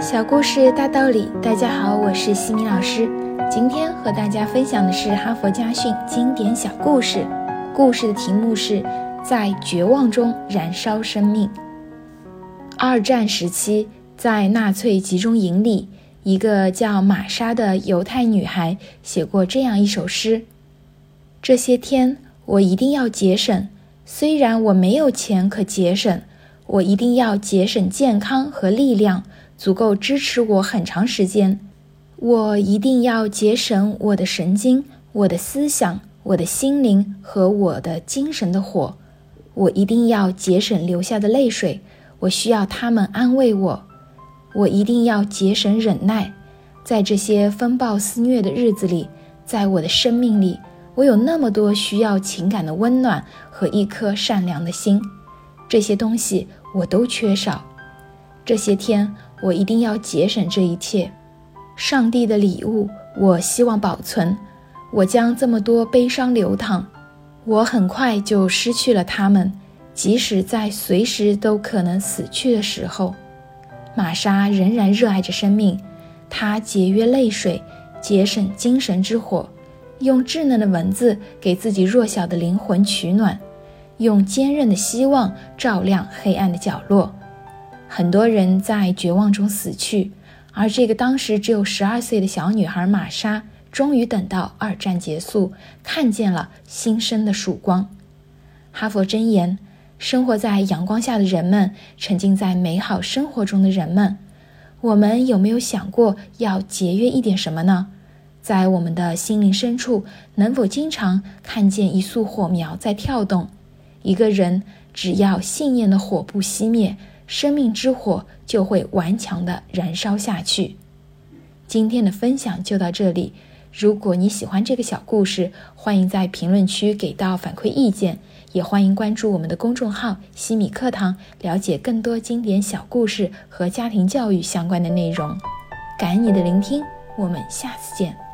小故事大道理，大家好，我是西米老师。今天和大家分享的是哈佛家训经典小故事。故事的题目是在绝望中燃烧生命。二战时期，在纳粹集中营里，一个叫玛莎的犹太女孩写过这样一首诗：这些天，我一定要节省，虽然我没有钱可节省，我一定要节省健康和力量。足够支持我很长时间，我一定要节省我的神经、我的思想、我的心灵和我的精神的火。我一定要节省流下的泪水，我需要他们安慰我。我一定要节省忍耐，在这些风暴肆虐的日子里，在我的生命里，我有那么多需要情感的温暖和一颗善良的心，这些东西我都缺少。这些天。我一定要节省这一切，上帝的礼物，我希望保存。我将这么多悲伤流淌，我很快就失去了他们，即使在随时都可能死去的时候。玛莎仍然热爱着生命，她节约泪水，节省精神之火，用稚嫩的文字给自己弱小的灵魂取暖，用坚韧的希望照亮黑暗的角落。很多人在绝望中死去，而这个当时只有十二岁的小女孩玛莎，终于等到二战结束，看见了新生的曙光。哈佛箴言：生活在阳光下的人们，沉浸在美好生活中的人们，我们有没有想过要节约一点什么呢？在我们的心灵深处，能否经常看见一束火苗在跳动？一个人只要信念的火不熄灭。生命之火就会顽强地燃烧下去。今天的分享就到这里。如果你喜欢这个小故事，欢迎在评论区给到反馈意见，也欢迎关注我们的公众号“西米课堂”，了解更多经典小故事和家庭教育相关的内容。感恩你的聆听，我们下次见。